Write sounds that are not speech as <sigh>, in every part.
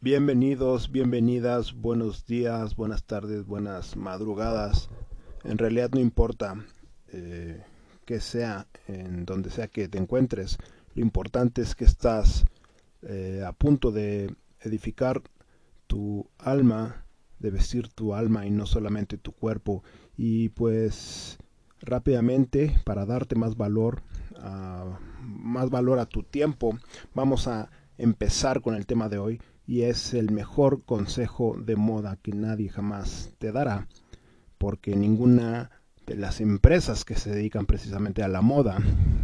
Bienvenidos, bienvenidas, buenos días, buenas tardes, buenas madrugadas. En realidad no importa eh, que sea, en donde sea que te encuentres, lo importante es que estás eh, a punto de edificar tu alma, de vestir tu alma y no solamente tu cuerpo. Y pues rápidamente, para darte más valor, más valor a tu tiempo, vamos a empezar con el tema de hoy y es el mejor consejo de moda que nadie jamás te dará, porque ninguna de las empresas que se dedican precisamente a la moda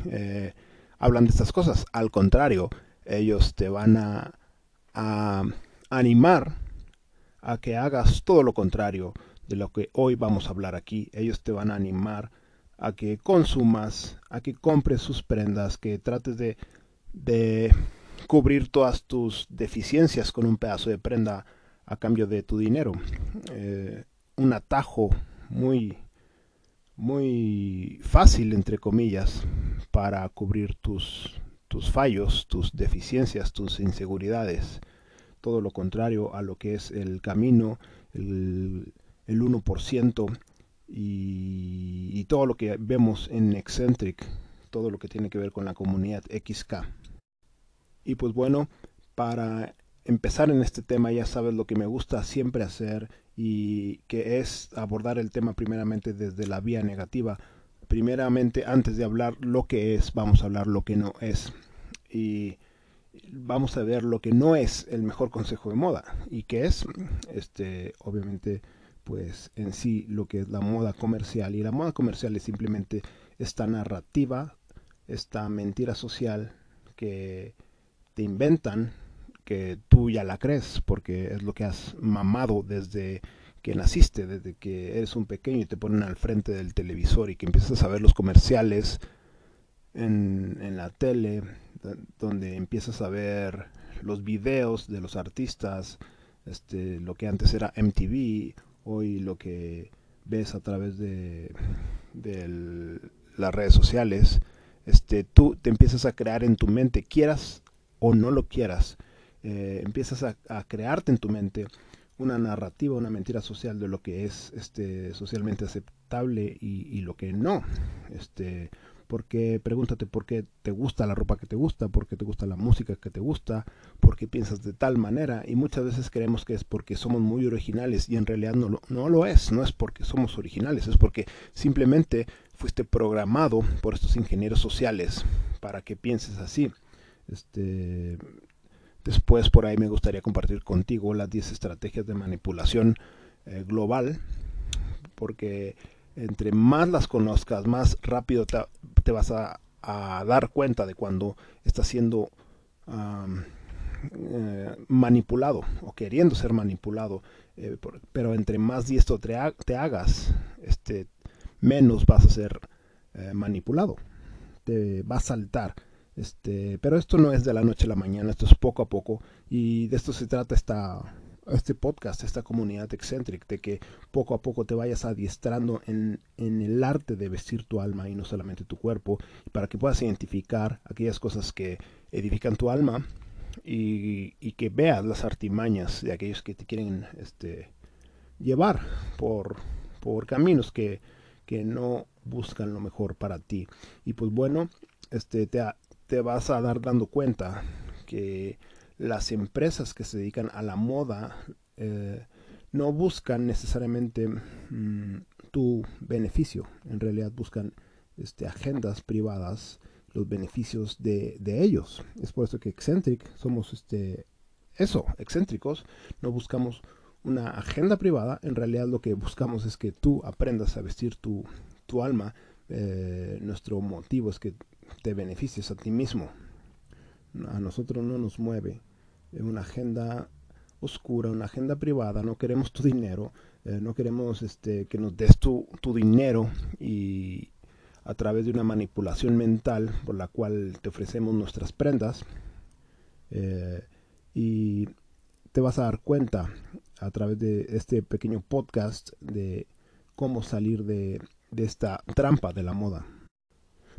eh, hablan de estas cosas. Al contrario, ellos te van a, a animar a que hagas todo lo contrario de lo que hoy vamos a hablar aquí. Ellos te van a animar a que consumas, a que compres sus prendas, que trates de, de cubrir todas tus deficiencias con un pedazo de prenda a cambio de tu dinero. Eh, un atajo muy, muy fácil, entre comillas, para cubrir tus, tus fallos, tus deficiencias, tus inseguridades. Todo lo contrario a lo que es el camino, el, el 1% y, y todo lo que vemos en Eccentric, todo lo que tiene que ver con la comunidad XK. Y pues bueno, para empezar en este tema ya sabes lo que me gusta siempre hacer y que es abordar el tema primeramente desde la vía negativa. Primeramente, antes de hablar lo que es, vamos a hablar lo que no es. Y vamos a ver lo que no es el mejor consejo de moda y que es este obviamente pues en sí lo que es la moda comercial y la moda comercial es simplemente esta narrativa, esta mentira social que te inventan que tú ya la crees porque es lo que has mamado desde que naciste, desde que eres un pequeño y te ponen al frente del televisor y que empiezas a ver los comerciales en, la tele, donde empiezas a ver los videos de los artistas, este, lo que antes era MTV, hoy lo que ves a través de, de las redes sociales, este, tú te empiezas a crear en tu mente, quieras o no lo quieras, eh, empiezas a, crearte en tu mente una narrativa, una mentira social de lo que es este, socialmente aceptable y, lo que no. Este, porque pregúntate por qué te gusta la ropa que te gusta, por qué te gusta la música que te gusta, por qué piensas de tal manera y muchas veces creemos que es porque somos muy originales y en realidad no lo, no lo es, no es porque somos originales, es porque simplemente fuiste programado por estos ingenieros sociales para que pienses así. Este, después por ahí me gustaría compartir contigo las 10 estrategias de manipulación eh, global, porque entre más las conozcas, más rápido te, vas a, dar cuenta de cuando estás siendo eh, manipulado o queriendo ser manipulado. Eh, pero entre más diestro te, hagas, este, menos vas a ser manipulado. Te va a saltar este, pero esto no es de la noche a la mañana, esto es poco a poco y de esto se trata esta, este podcast, esta comunidad excéntrica, de que poco a poco te vayas adiestrando en, en, el arte de vestir tu alma y no solamente tu cuerpo, para que puedas identificar aquellas cosas que edifican tu alma y, y que veas las artimañas de aquellos que te quieren este, llevar por, por caminos que, que no buscan lo mejor para ti. Y pues bueno, este, te, te vas a dar dando cuenta que las empresas que se dedican a la moda eh, no buscan necesariamente mm, tu beneficio, en realidad buscan este, agendas privadas, los beneficios de, ellos. Es por eso que Eccentric somos este, eso, excéntricos, no buscamos una agenda privada, en realidad lo que buscamos es que tú aprendas a vestir tu, tu alma. Eh, nuestro motivo es que te beneficies a ti mismo. A nosotros no nos mueve una agenda oscura, una agenda privada, no queremos tu dinero, eh, no queremos este, que nos des tu, dinero y a través de una manipulación mental por la cual te ofrecemos nuestras prendas eh, y te vas a dar cuenta a través de este pequeño podcast de cómo salir de esta trampa de la moda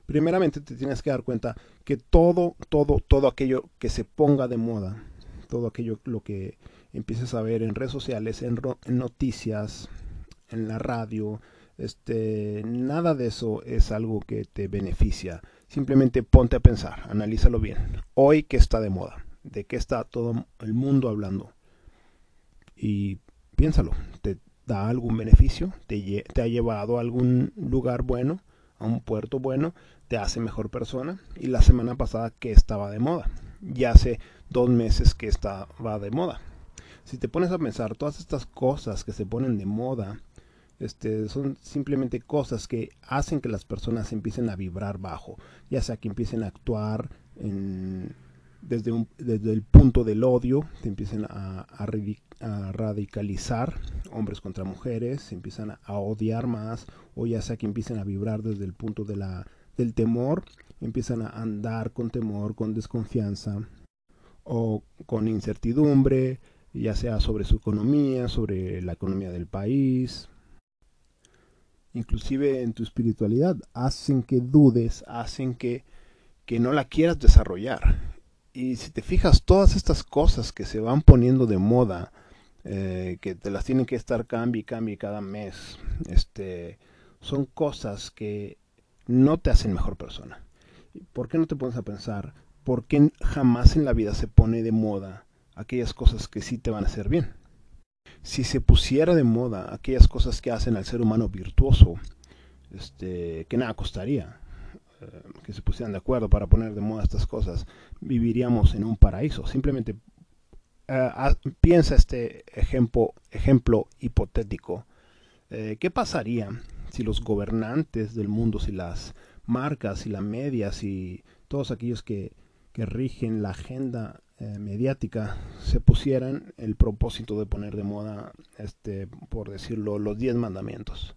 primeramente te tienes que dar cuenta que todo, todo, todo aquello que se ponga de moda, todo aquello lo que empieces a ver en redes sociales, en, en noticias, en la radio, este, nada de eso es algo que te beneficia. Simplemente ponte a pensar, analízalo bien. Hoy, ¿qué está de moda? ¿De qué está todo el mundo hablando? Y piénsalo, ¿te da algún beneficio? ¿Te, te ha llevado a algún lugar bueno? ¿A un puerto bueno? ¿Te hace mejor persona? Y la semana pasada, ¿qué estaba de moda? Ya hace dos meses que estaba de moda. Si te pones a pensar, todas estas cosas que se ponen de moda, este, son simplemente cosas que hacen que las personas empiecen a vibrar bajo, ya sea que empiecen a actuar desde, el punto del odio, se empiecen a, radicalizar hombres contra mujeres, se empiezan a, odiar más, o ya sea que empiecen a vibrar desde el punto de la, del temor, empiezan a andar con temor, con desconfianza o con incertidumbre, ya sea sobre su economía, sobre la economía del país, inclusive en tu espiritualidad, hacen que dudes, hacen que, que no la quieras desarrollar. Y si te fijas, todas estas cosas que se van poniendo de moda, eh, que te las tienen que estar cambie y cada mes, este, son cosas que no te hacen mejor persona. ¿Por qué no te pones a pensar por qué jamás en la vida se pone de moda aquellas cosas que sí te van a hacer bien? si se pusiera de moda aquellas cosas que hacen al ser humano virtuoso, este, que nada costaría, que se pusieran de acuerdo para poner de moda estas cosas, viviríamos en un paraíso. Simplemente eh, piensa este ejemplo, ejemplo hipotético. Eh, ¿Qué pasaría si los gobernantes del mundo, si las marcas y las medias y todos aquellos que, que rigen la agenda eh, mediática se pusieran el propósito de poner de moda, este, por decirlo, los diez mandamientos.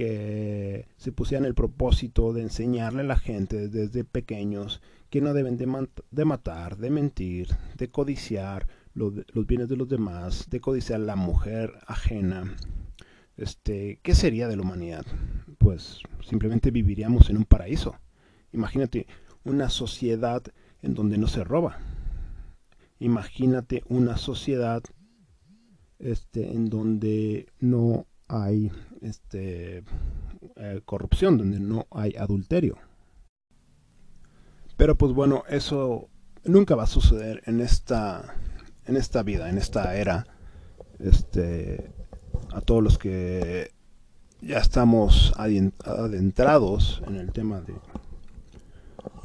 Que se pusieran el propósito de enseñarle a la gente desde pequeños que no deben de, matar, de mentir, de codiciar los, bienes de los demás, de codiciar la mujer ajena. Este, ¿Qué sería de la humanidad? Pues simplemente viviríamos en un paraíso. Imagínate una sociedad en donde no se roba, imagínate una sociedad este, en donde no hay este, eh, corrupción, donde no hay adulterio. Pero pues bueno, eso nunca va a suceder en esta, en esta vida, en esta era. Este, a todos los que ya estamos adentrados en el tema de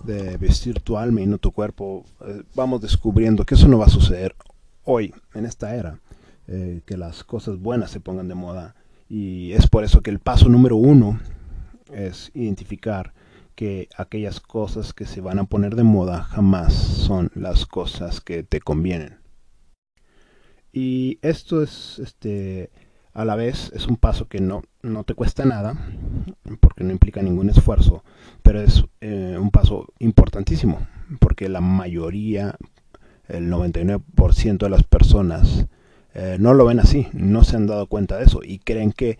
de vestir tu alma y no tu cuerpo, eh, vamos descubriendo que eso no va a suceder hoy, en esta era, eh, que las cosas buenas se pongan de moda. Y es por eso que el paso número uno es identificar que aquellas cosas que se van a poner de moda jamás son las cosas que te convienen. Y esto es este a la vez es un paso que no, no te cuesta nada, porque no implica ningún esfuerzo, pero es eh, un paso importantísimo, porque la mayoría, el 99% de las personas, eh, no lo ven así, no se han dado cuenta de eso y creen que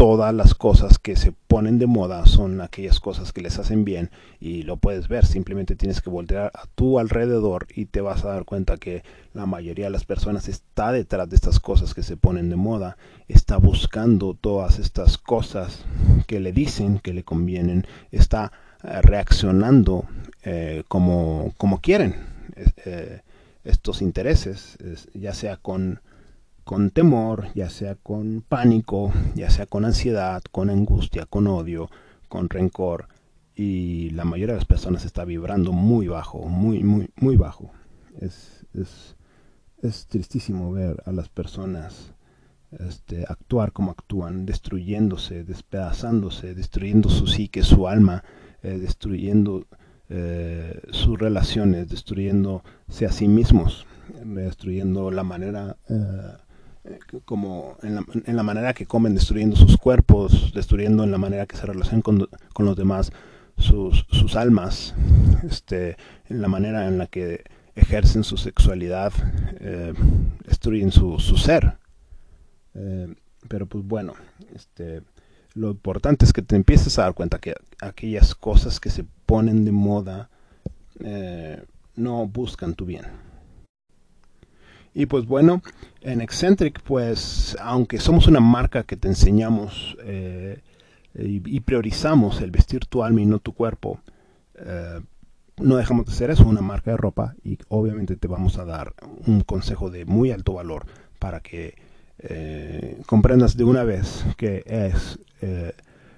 todas las cosas que se ponen de moda son aquellas cosas que les hacen bien y lo puedes ver, simplemente tienes que voltear a tu alrededor y te vas a dar cuenta que la mayoría de las personas está detrás de estas cosas que se ponen de moda, está buscando todas estas cosas que le dicen que le convienen, está eh, reaccionando eh, como, como quieren eh, estos intereses, ya sea con con temor, ya sea con pánico, ya sea con ansiedad, con angustia, con odio, con rencor. Y la mayoría de las personas está vibrando muy bajo, muy, muy, muy bajo. Es, es, es tristísimo ver a las personas este, actuar como actúan, destruyéndose, despedazándose, destruyendo su psique, su alma, eh, destruyendo eh, sus relaciones, destruyéndose a sí mismos, destruyendo la manera eh, como en la, manera que comen, destruyendo sus cuerpos, destruyendo en la manera que se relacionan con, con los demás, sus, sus, almas, este, en la manera en la que ejercen su sexualidad, eh, destruyen su, su ser. Eh, pero pues bueno, este, lo importante es que te empieces a dar cuenta que aquellas cosas que se ponen de moda eh, no buscan tu bien Y pues bueno, en Eccentric, pues aunque somos una marca que te enseñamos eh, y, priorizamos el vestir tu alma y no tu cuerpo, eh, no dejamos de ser eso, una marca de ropa y obviamente te vamos a dar un consejo de muy alto valor para que eh, comprendas de una vez que es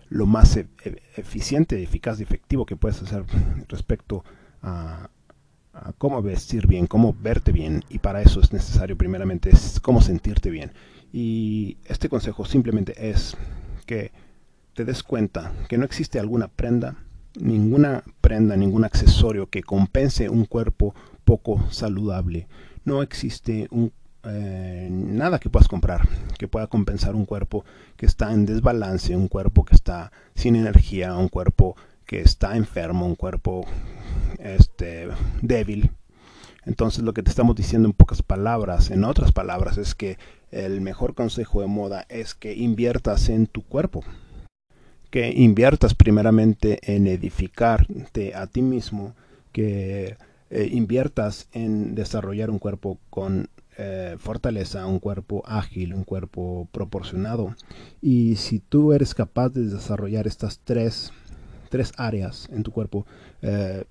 lo más e, e, eficiente, eficaz y efectivo que puedes hacer respecto a, cómo vestir bien, cómo verte bien y para eso es necesario primeramente cómo sentirte bien. Y este consejo simplemente es que te des cuenta que no existe alguna prenda, ninguna prenda, ningún accesorio que compense un cuerpo poco saludable. No existe un eh, nada que puedas comprar que pueda compensar un cuerpo que está en desbalance, un cuerpo que está sin energía, un cuerpo que está enfermo, un cuerpo este, débil. Entonces lo que te estamos diciendo en pocas palabras, en otras palabras, es que el mejor consejo de moda es que inviertas en tu cuerpo, que inviertas primeramente en edificarte a ti mismo, que eh, inviertas en desarrollar un cuerpo con eh, fortaleza, un cuerpo ágil, un cuerpo proporcionado. Y si tú eres capaz de desarrollar estas tres, tres áreas en tu cuerpo, eh,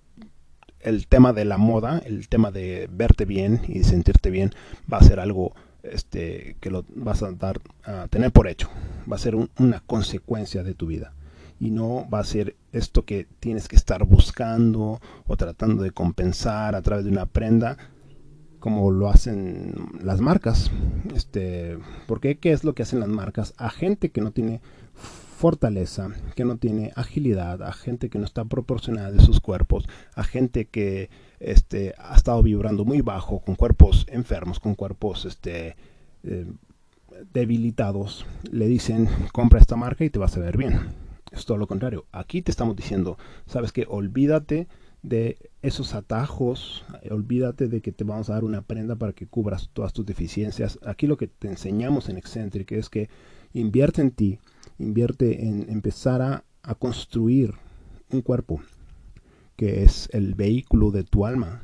el tema de la moda, el tema de verte bien y sentirte bien, va a ser algo este, que lo vas a dar a tener por hecho. Va a ser una consecuencia de tu vida. Y no va a ser esto que tienes que estar buscando o tratando de compensar a través de una prenda como lo hacen las marcas. Este, ¿Por qué? ¿Qué es lo que hacen las marcas? A gente que no tiene fortaleza, que no tiene agilidad, a gente que no está proporcionada de sus cuerpos, a gente que este, ha estado vibrando muy bajo, con cuerpos enfermos, con cuerpos este, eh, debilitados, le dicen compra esta marca y te vas a ver bien. Es todo lo contrario. Aquí te estamos diciendo, sabes que olvídate de esos atajos, olvídate de que te vamos a dar una prenda para que cubras todas tus deficiencias. Aquí lo que te enseñamos en Eccentric es que invierte en ti, invierte en empezar a, a construir un cuerpo que es el vehículo de tu alma.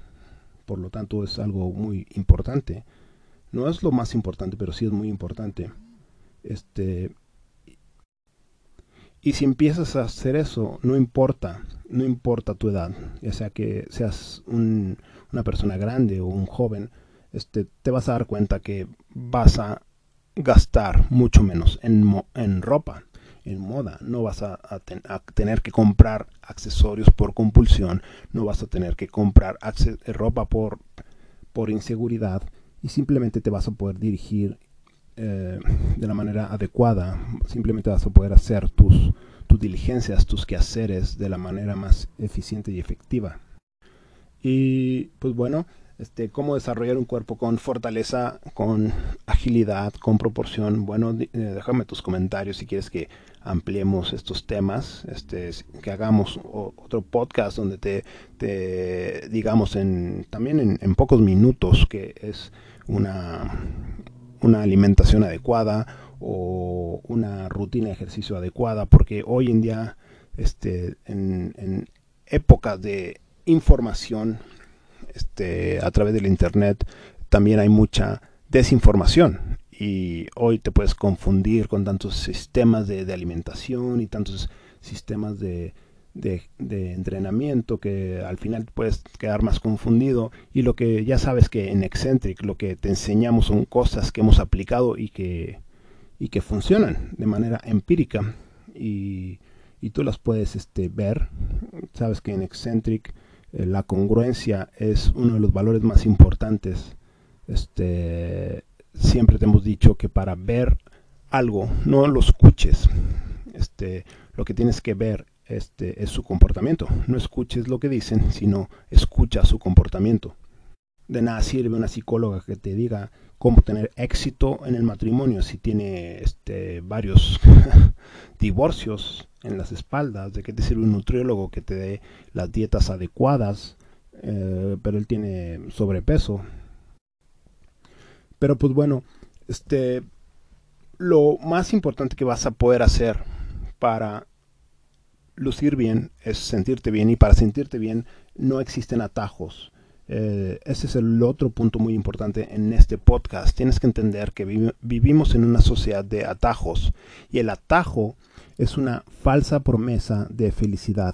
Por lo tanto es algo muy importante. No es lo más importante, pero sí es muy importante. Este, y si empiezas a hacer eso, no importa no importa tu edad, ya sea que seas una persona grande o un joven, este, te vas a dar cuenta que vas a gastar mucho menos en, en ropa, en moda. No vas a, tener que comprar accesorios por compulsión, no vas a tener que comprar ropa por, por inseguridad y simplemente te vas a poder dirigir eh, de la manera adecuada, simplemente vas a poder hacer tus tus diligencias, tus quehaceres de la manera más eficiente y efectiva. Y pues bueno, este, cómo desarrollar un cuerpo con fortaleza, con agilidad, con proporción. Bueno, eh, déjame tus comentarios si quieres que ampliemos estos temas, este, que hagamos otro podcast donde te, te digamos en, también en, en, pocos minutos que es una, una alimentación adecuada o una rutina de ejercicio adecuada, porque hoy en día, este, en, en épocas de información este, a través del Internet, también hay mucha desinformación y hoy te puedes confundir con tantos sistemas de, alimentación y tantos sistemas de, de, de, entrenamiento que al final puedes quedar más confundido y lo que ya sabes que en Eccentric lo que te enseñamos son cosas que hemos aplicado y que y que funcionan de manera empírica y, y tú las puedes este, ver. Sabes que en Eccentric eh, la congruencia es uno de los valores más importantes. Este, siempre te hemos dicho que para ver algo, no lo escuches. Este, lo que tienes que ver este, es su comportamiento. No escuches lo que dicen, sino escucha su comportamiento. De nada sirve una psicóloga que te diga cómo tener éxito en el matrimonio si tiene este, varios <laughs> divorcios en las espaldas, de qué te sirve un nutriólogo que te dé las dietas adecuadas, eh, pero él tiene sobrepeso. Pero pues bueno, este, lo más importante que vas a poder hacer para lucir bien es sentirte bien y para sentirte bien no existen atajos Eh, ese es el otro punto muy importante en este podcast. Tienes que entender que vivimos en una sociedad de atajos y el atajo es una falsa promesa de felicidad.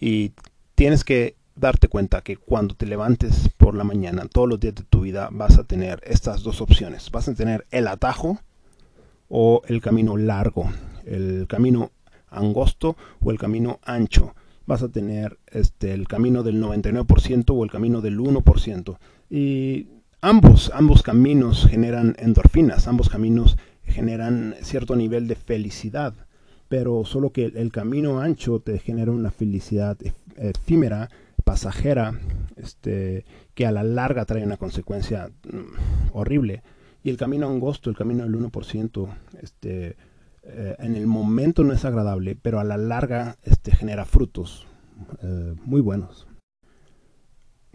Y tienes que darte cuenta que cuando te levantes por la mañana, todos los días de tu vida, vas a tener estas dos opciones. Vas a tener el atajo o el camino largo, el camino angosto o el camino ancho vas a tener este, el camino del 99% o el camino del 1%. Y ambos, ambos caminos generan endorfinas, ambos caminos generan cierto nivel de felicidad, pero solo que el camino ancho te genera una felicidad efímera, pasajera, este, que a la larga trae una consecuencia mm, horrible. Y el camino angosto, el camino del 1%, este, eh, en el momento no es agradable, pero a la larga este, genera frutos eh, muy buenos.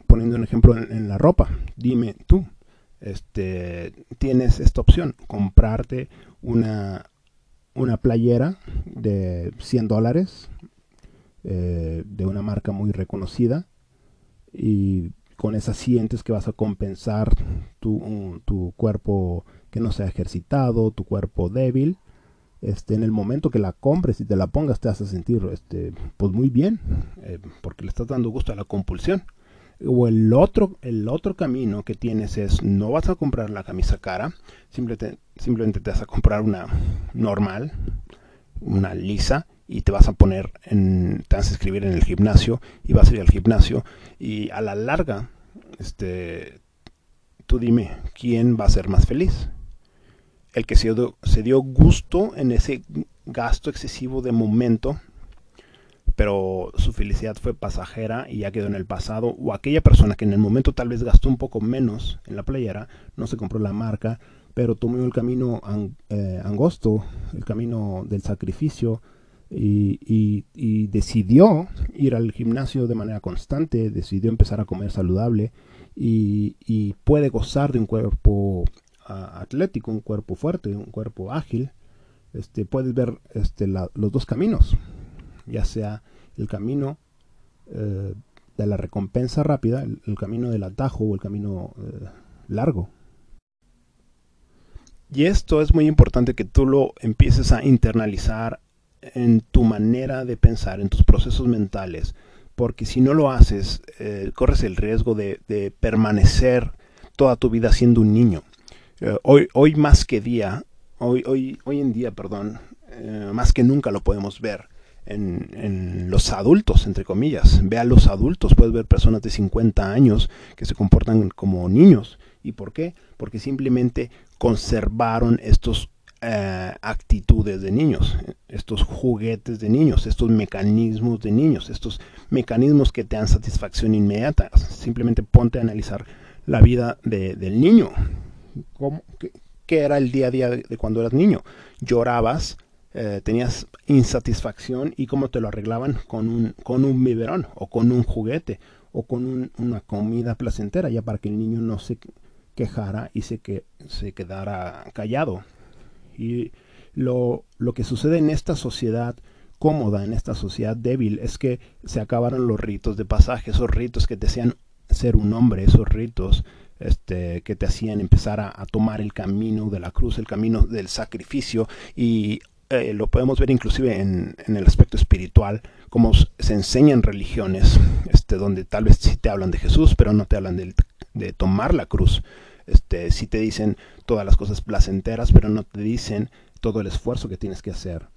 Poniendo un ejemplo en, la ropa, dime tú, este, tienes esta opción, comprarte una, una playera de 100 dólares eh, de una marca muy reconocida y con esas sientes que vas a compensar tu, tu cuerpo que no sea ejercitado, tu cuerpo débil este, en el momento que la compres y te la pongas te a sentir este, pues muy bien, eh, porque le estás dando gusto a la compulsión. O el otro, el otro camino que tienes es no vas a comprar la camisa cara, simplemente, simplemente te vas a comprar una normal, una lisa, y te vas a poner en, te vas a escribir en el gimnasio y vas a ir al gimnasio y a la larga, este, tú dime, ¿quién va a ser más feliz? el que se dio, se dio gusto en ese gasto excesivo de momento, pero su felicidad fue pasajera y ya quedó en el pasado, o aquella persona que en el momento tal vez gastó un poco menos en la playera, no se compró la marca, pero tomó el camino eh, angosto, el camino del sacrificio, y, decidió ir al gimnasio de manera constante, decidió empezar a comer saludable y puede gozar de un cuerpo atlético, un cuerpo fuerte, un cuerpo ágil, este, puedes ver este, los dos caminos, ya sea el camino eh, de la recompensa rápida, el, camino del atajo o el camino eh, largo. Y esto es muy importante que tú lo empieces a internalizar en tu manera de pensar, en tus procesos mentales, porque si no lo haces, eh, corres el riesgo de, permanecer toda tu vida siendo un niño. Eh, hoy, hoy más que día, hoy, hoy, hoy en día, perdón, eh, más que nunca lo podemos ver en, en, los adultos, entre comillas. Ve a los adultos, puedes ver personas de 50 años que se comportan como niños. ¿Y por qué? Porque simplemente conservaron estos eh, actitudes de niños, estos juguetes de niños, estos mecanismos de niños, estos mecanismos que te dan satisfacción inmediata. Simplemente ponte a analizar la vida de, del niño qué, era el día a día de, cuando eras niño? Llorabas, eh, tenías insatisfacción y cómo te lo arreglaban con un, con un biberón o con un juguete o con una comida placentera, ya para que el niño no se quejara y se, que, se quedara callado. Y lo, lo que sucede en esta sociedad cómoda, en esta sociedad débil, es que se acabaron los ritos de pasaje, esos ritos que te hacían ser un hombre, esos ritos este, que te hacían empezar a, tomar el camino de la cruz, el camino del sacrificio y eh, lo podemos ver inclusive en, el aspecto espiritual, como se enseñan religiones, este, donde tal vez sí te hablan de Jesús, pero no te hablan de, de tomar la cruz. Este, sí te dicen todas las cosas placenteras, pero no te dicen todo el esfuerzo que tienes que hacer.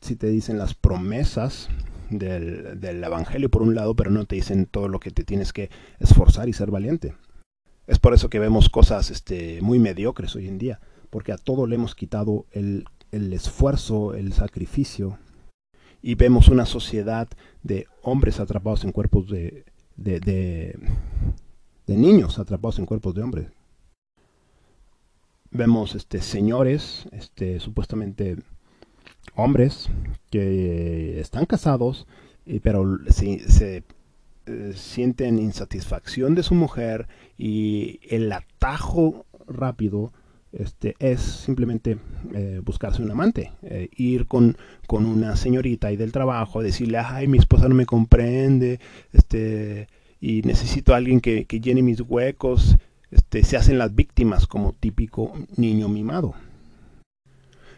Sí te dicen las promesas del, del Evangelio por un lado, pero no te dicen todo lo que te tienes que esforzar y ser valiente. Es por eso que vemos cosas este, muy mediocres hoy en día, porque a todo le hemos quitado el, esfuerzo, el sacrificio, y vemos una sociedad de hombres atrapados en cuerpos de, de, niños atrapados en cuerpos de hombres. Vemos este, señores, este, supuestamente hombres, que están casados, pero se eh, sienten insatisfacción de su mujer y el atajo rápido este, es simplemente eh, buscarse un amante, eh, ir con, con, una señorita ahí del trabajo, decirle, ay, mi esposa no me comprende, este, y necesito a alguien que, que llene mis huecos, este, se hacen las víctimas como típico niño mimado.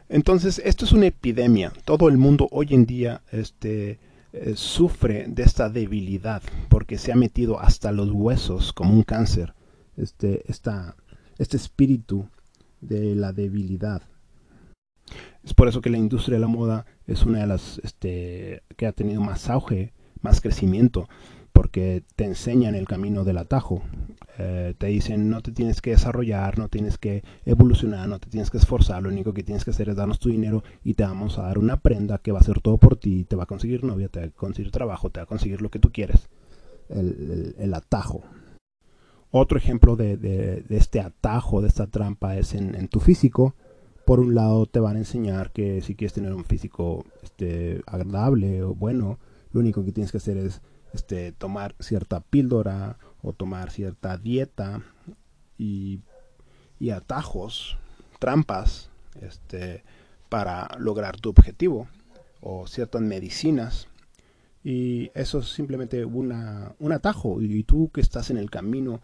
Entonces, esto es una epidemia. Todo el mundo hoy en día este, eh, sufre de esta debilidad porque se ha metido hasta los huesos como un cáncer. Este, este espíritu de la debilidad. Es por eso que la industria de la moda es una de las este, que ha tenido más auge, más crecimiento, porque te enseñan el camino del atajo. Eh, te dicen no te tienes que desarrollar, no tienes que evolucionar, no te tienes que esforzar, lo único que tienes que hacer es darnos tu dinero y te vamos a dar una prenda que va a hacer todo por ti, te va a conseguir novia, te va a conseguir trabajo, te va a conseguir lo que tú quieres. El, atajo. Otro ejemplo de, este atajo, de esta trampa, es en, tu físico. Por un lado te van a enseñar que si quieres tener un físico este, agradable o bueno, lo único que tienes que hacer es este, tomar cierta píldora o tomar cierta dieta y, atajos, trampas, este, para lograr tu objetivo o ciertas medicinas y eso es simplemente una, un atajo y tú que estás en el camino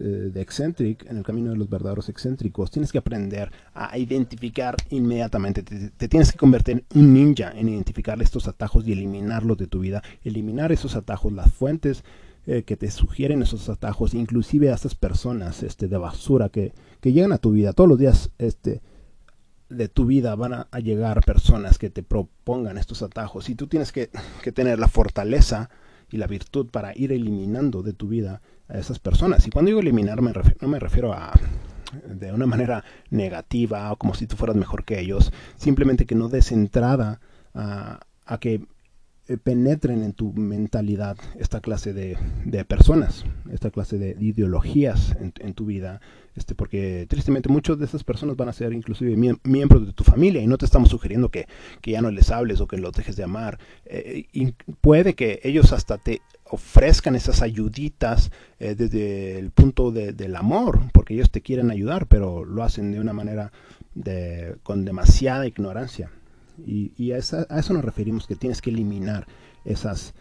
eh, de Eccentric, en el camino de los verdaderos excéntricos, tienes que aprender a identificar inmediatamente. Te, tienes que convertir en un ninja en identificar estos atajos y eliminarlos de tu vida. Eliminar esos atajos, las fuentes eh, que te sugieren esos atajos, inclusive a estas personas este, de basura que, que llegan a tu vida. Todos los días este, de tu vida van a, llegar personas que te propongan estos atajos y tú tienes que, que tener la fortaleza y la virtud para ir eliminando de tu vida a esas personas. Y cuando digo eliminar, me no me refiero a de una manera negativa o como si tú fueras mejor que ellos, simplemente que no des entrada a, a que penetren en tu mentalidad esta clase de, personas, esta clase de ideologías en, tu vida, este, porque tristemente muchas de esas personas van a ser inclusive miembros de tu familia y no te estamos sugiriendo que, ya no les hables o que los dejes de amar. Eh, y puede que ellos hasta te ofrezcan esas ayuditas eh, desde el punto del amor, porque ellos te quieren ayudar, pero lo hacen de una manera de, con demasiada ignorancia. Y, a, eso nos referimos, que tienes que eliminar esas,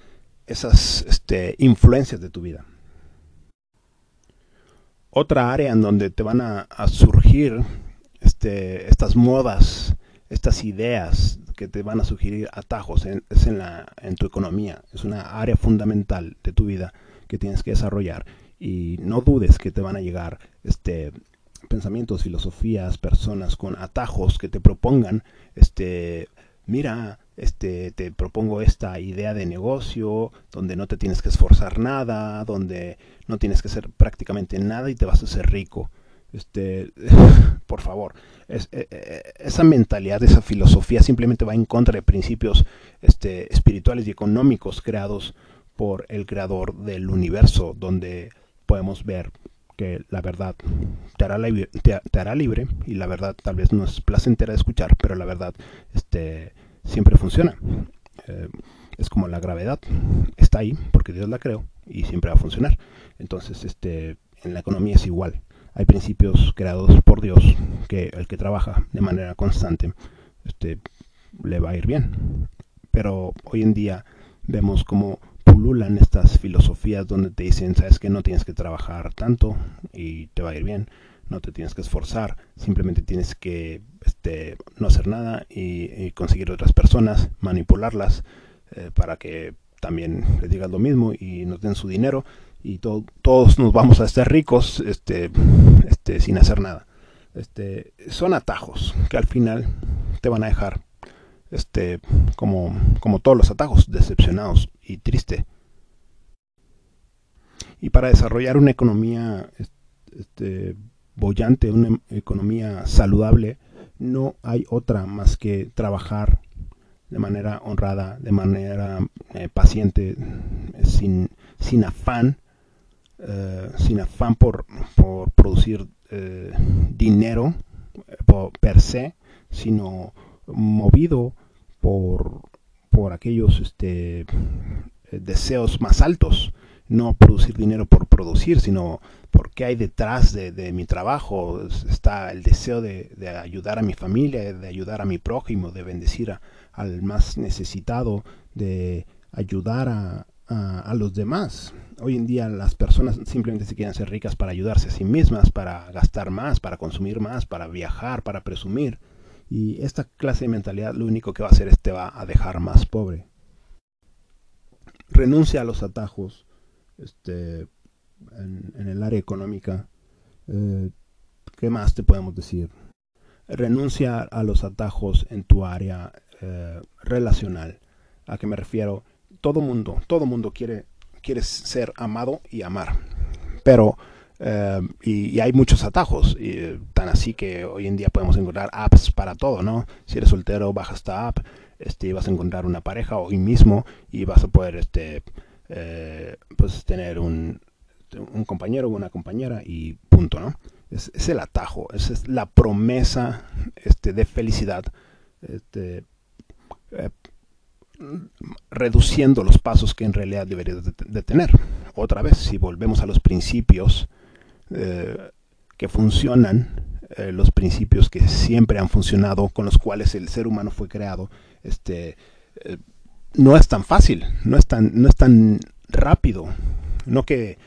esas este, influencias de tu vida. Otra área en donde te van a, surgir este, estas modas, estas ideas que te van a sugerir atajos es en, la, en tu economía. Es una área fundamental de tu vida que tienes que desarrollar. Y no dudes que te van a llegar este, pensamientos, filosofías, personas con atajos que te propongan, este, mira, este, te propongo esta idea de negocio donde no te tienes que esforzar nada, donde no tienes que hacer prácticamente nada y te vas a hacer rico. Este, <laughs> por favor, eh, eh, esa mentalidad, esa filosofía simplemente va en contra de principios este, espirituales y económicos creados por el creador del universo, donde podemos ver la verdad te hará, libre, te, hará libre y la verdad tal vez no es placentera de escuchar, pero la verdad este, siempre funciona. Eh, es como la gravedad, está ahí porque Dios la creó y siempre va a funcionar. Entonces, este, en la economía es igual. Hay principios creados por Dios que el que trabaja de manera constante este, le va a ir bien. Pero hoy en día vemos como estas filosofías donde te dicen, sabes que no tienes que trabajar tanto y te va a ir bien, no te tienes que esforzar, simplemente tienes que este, no hacer nada y, conseguir otras personas, manipularlas eh, para que también les digas lo mismo y nos den su dinero y todos nos vamos a estar ricos este, este, sin hacer nada. Este, son atajos que al final te van a dejar este, como, como todos los atajos, decepcionados y triste. Y para desarrollar una economía este, bollante, una economía saludable, no hay otra más que trabajar de manera honrada, de manera eh, paciente, sin, sin afán, eh, sin afán por, por producir eh, dinero per se, sino movido por, por aquellos este, deseos más altos, no producir dinero por producir, sino porque hay detrás de, mi trabajo. Está el deseo de, ayudar a mi familia, de ayudar a mi prójimo, de bendecir al más necesitado, de ayudar a, a, los demás. Hoy en día las personas simplemente se quieren ser ricas para ayudarse a sí mismas, para gastar más, para consumir más, para viajar, para presumir. Y esta clase de mentalidad lo único que va a hacer es te va a dejar más pobre. Renuncia a los atajos este, en, el área económica. Eh, ¿Qué más te podemos decir? Renuncia a los atajos en tu área eh, relacional. ¿A qué me refiero? todo mundo, todo mundo quiere, quiere ser amado y amar. Pero, eh, y, hay muchos atajos, y, tan así que hoy en día podemos encontrar apps para todo, ¿no? Si eres soltero, baja esta app, este, vas a encontrar una pareja hoy mismo y vas a poder, este, eh, pues tener un, un compañero o una compañera y punto, ¿no? Es, es, el atajo, es la promesa este, de felicidad este, eh, reduciendo los pasos que en realidad deberías de, tener. Otra vez, si volvemos a los principios eh, que funcionan, eh, los principios que siempre han funcionado, con los cuales el ser humano fue creado, este, eh, no es tan fácil, no es tan, no es tan rápido, no que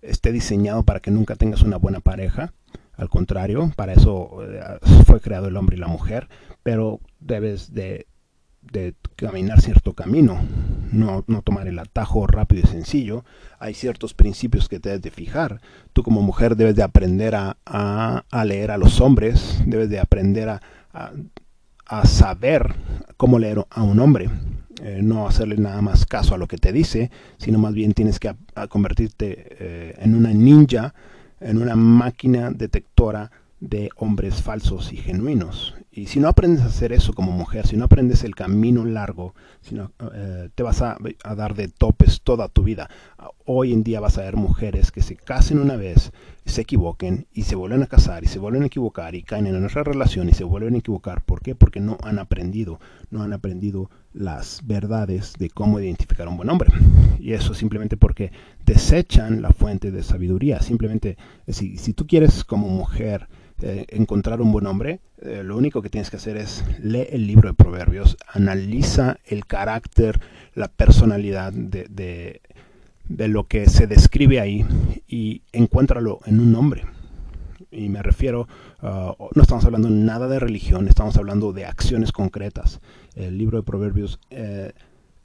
esté diseñado para que nunca tengas una buena pareja, al contrario, para eso fue creado el hombre y la mujer, pero debes de de caminar cierto camino, no, no, tomar el atajo rápido y sencillo. Hay ciertos principios que te debes de fijar. Tú como mujer debes de aprender a, leer a los hombres, debes de aprender a, a saber cómo leer a un hombre. Eh, no hacerle nada más caso a lo que te dice, sino más bien tienes que convertirte eh, en una ninja, en una máquina detectora de hombres falsos y genuinos. Y si no aprendes a hacer eso como mujer, si no aprendes el camino largo, sino, eh, te vas a, dar de topes toda tu vida. Hoy en día vas a ver mujeres que se casen una vez, se equivoquen y se vuelven a casar y se vuelven a equivocar y caen en nuestra relación y se vuelven a equivocar. ¿Por qué? Porque no han aprendido, no han aprendido las verdades de cómo identificar a un buen hombre. Y eso simplemente porque desechan la fuente de sabiduría. Simplemente, si, si tú quieres como mujer, eh, encontrar un buen hombre, eh, lo único que tienes que hacer es leer el libro de Proverbios, analiza el carácter, la personalidad de, de, lo que se describe ahí y encuéntralo en un hombre. Y me refiero, uh, no estamos hablando nada de religión, estamos hablando de acciones concretas. El libro de Proverbios eh,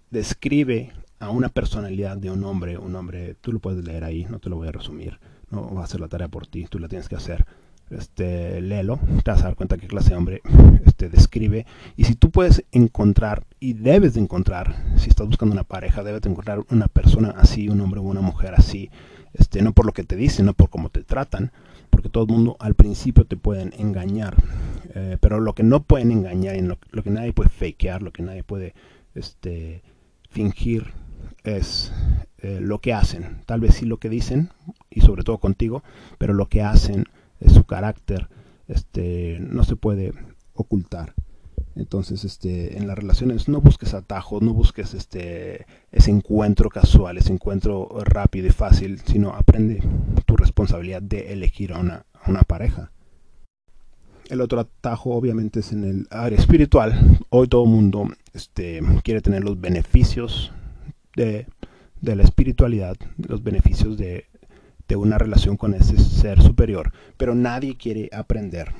describe a una personalidad de un hombre, un hombre, tú lo puedes leer ahí, no te lo voy a resumir, no va a hacer la tarea por ti, tú la tienes que hacer este, léelo, te vas a dar cuenta qué clase de hombre este, describe. Y si tú puedes encontrar, y debes de encontrar, si estás buscando una pareja, debes de encontrar una persona así, un hombre o una mujer así, este, no por lo que te dicen, no por cómo te tratan, porque todo el mundo al principio te pueden engañar. Eh, pero lo que no pueden engañar y lo, que nadie puede fakear, lo que nadie puede este, fingir es eh, lo que hacen. Tal vez sí lo que dicen, y sobre todo contigo, pero lo que hacen su carácter este, no se puede ocultar. Entonces, este, en las relaciones no busques atajos, no busques este, ese encuentro casual, ese encuentro rápido y fácil, sino aprende tu responsabilidad de elegir a una, una pareja. El otro atajo obviamente es en el área espiritual. Hoy todo el mundo este, quiere tener los beneficios de, de la espiritualidad, los beneficios de una relación con ese ser superior, pero nadie quiere aprender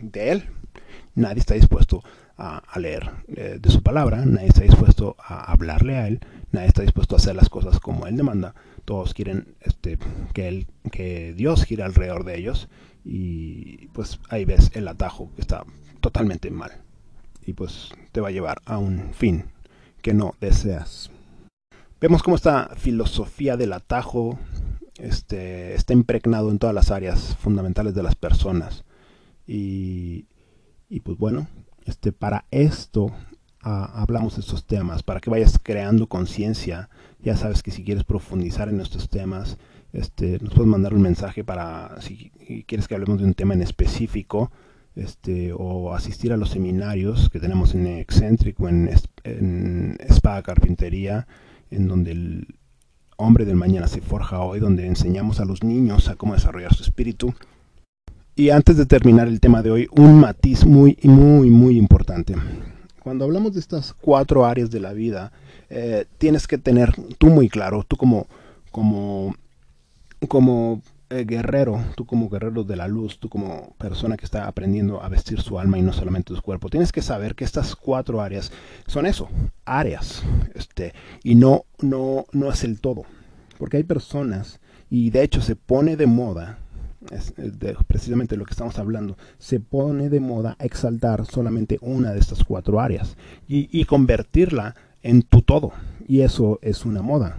de él. Nadie está dispuesto a, leer eh, de su palabra, nadie está dispuesto a hablarle a él, nadie está dispuesto a hacer las cosas como él demanda. Todos quieren este, que, él, que Dios gire alrededor de ellos y pues ahí ves el atajo que está totalmente mal y pues te va a llevar a un fin que no deseas. Vemos cómo esta filosofía del atajo este, está impregnado en todas las áreas fundamentales de las personas. Y, pues bueno, este, para esto ah, hablamos de estos temas, para que vayas creando conciencia. Ya sabes que si quieres profundizar en estos temas, este, nos puedes mandar un mensaje para si quieres que hablemos de un tema en específico. Este, o asistir a los seminarios que tenemos en Eccentric o en, en Spa Carpintería, en donde el, Hombre del Mañana se forja hoy, donde enseñamos a los niños a cómo desarrollar su espíritu. Y antes de terminar el tema de hoy, un matiz muy, muy, muy importante. cuando hablamos de estas cuatro áreas de la vida, eh, tienes que tener tú muy claro, tú como, como, como eh, guerrero, tú como guerrero de la luz, tú como persona que está aprendiendo a vestir su alma y no solamente su cuerpo, tienes que saber que estas cuatro áreas son eso, áreas, este, y no, no, no es el todo, porque hay personas y de hecho se pone de moda es de precisamente lo que estamos hablando, se pone de moda exaltar solamente una de estas cuatro áreas y, y, convertirla en tu todo. Y eso es una moda.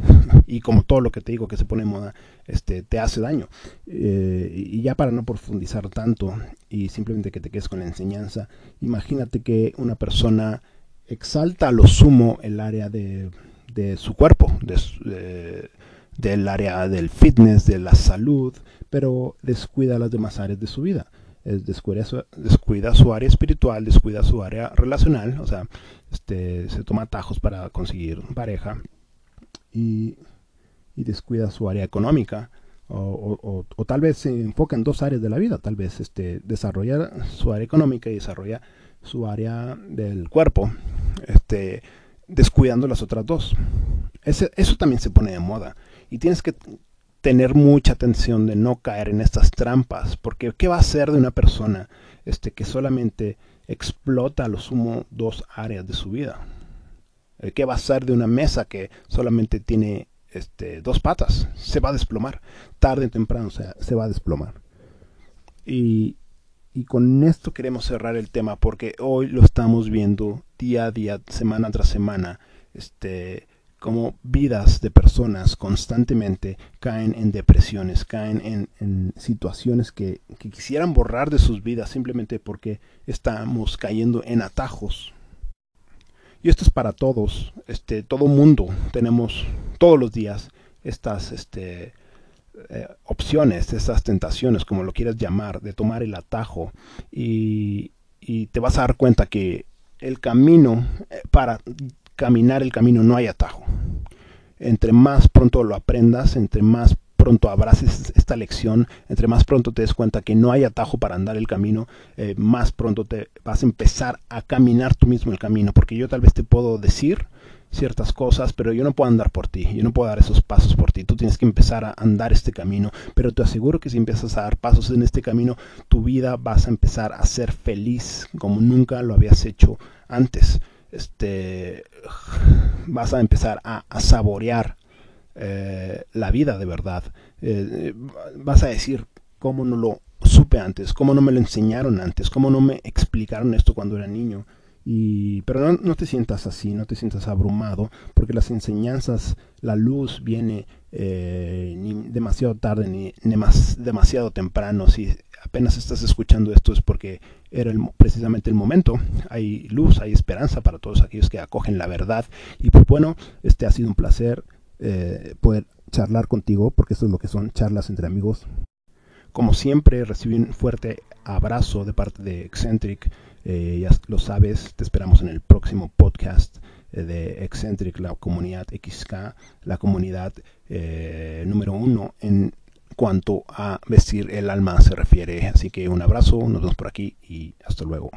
y como todo lo que te digo que se pone en moda, este, te hace daño. Eh, y ya para no profundizar tanto y simplemente que te quedes con la enseñanza, imagínate que una persona exalta a lo sumo el área de, de su cuerpo, de, de del área del fitness, de la salud, pero descuida las demás áreas de su vida. Descuida su, descuida su área espiritual, descuida su área relacional, o sea, este, se toma atajos para conseguir pareja y, descuida su área económica. O, tal vez se enfoca en dos áreas de la vida, tal vez este, desarrolla su área económica y desarrolla su área del cuerpo, este, descuidando las otras dos. Eso también se pone de moda. Y tienes que tener mucha atención de no caer en estas trampas, porque ¿qué va a hacer de una persona este, que solamente explota a lo sumo dos áreas de su vida? Eh, ¿Qué va a hacer de una mesa que solamente tiene este, dos patas? Se va a desplomar, tarde o temprano se va a desplomar. Y, y con esto queremos cerrar el tema porque hoy lo estamos viendo día a día, semana tras semana, este, como vidas de personas constantemente caen en depresiones, caen en, situaciones que, quisieran borrar de sus vidas simplemente porque estamos cayendo en atajos. Y esto es para todos, este, todo mundo tenemos todos los días estas este, eh, opciones, estas tentaciones, como lo quieras llamar, de tomar el atajo y, y te vas a dar cuenta que el camino eh, para caminar el camino no hay atajo. Entre más pronto lo aprendas, entre más pronto abraces esta lección, entre más pronto te des cuenta que no hay atajo para andar el camino, eh, más pronto te vas a empezar a caminar tú mismo el camino. Porque yo tal vez te puedo decir ciertas cosas, pero yo no puedo andar por ti, yo no puedo dar esos pasos por ti. Tú tienes que empezar a andar este camino, pero te aseguro que si empiezas a dar pasos en este camino, tu vida vas a empezar a ser feliz como nunca lo habías hecho antes este, <sighs> vas a empezar a, saborear eh, la vida de verdad. Eh, vas a decir, ¿cómo no lo supe antes? ¿Cómo no me lo enseñaron antes? ¿Cómo no me explicaron esto cuando era niño? Y, pero no, te sientas así, no te sientas abrumado, porque las enseñanzas, la luz viene eh, ni demasiado tarde ni, demasiado temprano. Apenas estás escuchando esto es porque era precisamente el momento. Hay luz, hay esperanza para todos aquellos que acogen la verdad. Y pues bueno, este ha sido un placer eh, poder charlar contigo, porque esto es lo que son charlas entre amigos. Como siempre, recibí un fuerte abrazo de parte de Eccentric. Eh, ya lo sabes, te esperamos en el próximo podcast eh, de Eccentric, la comunidad XK, la comunidad número uno en cuanto a vestir el alma se refiere. Así que un abrazo, nos vemos por aquí y hasta luego.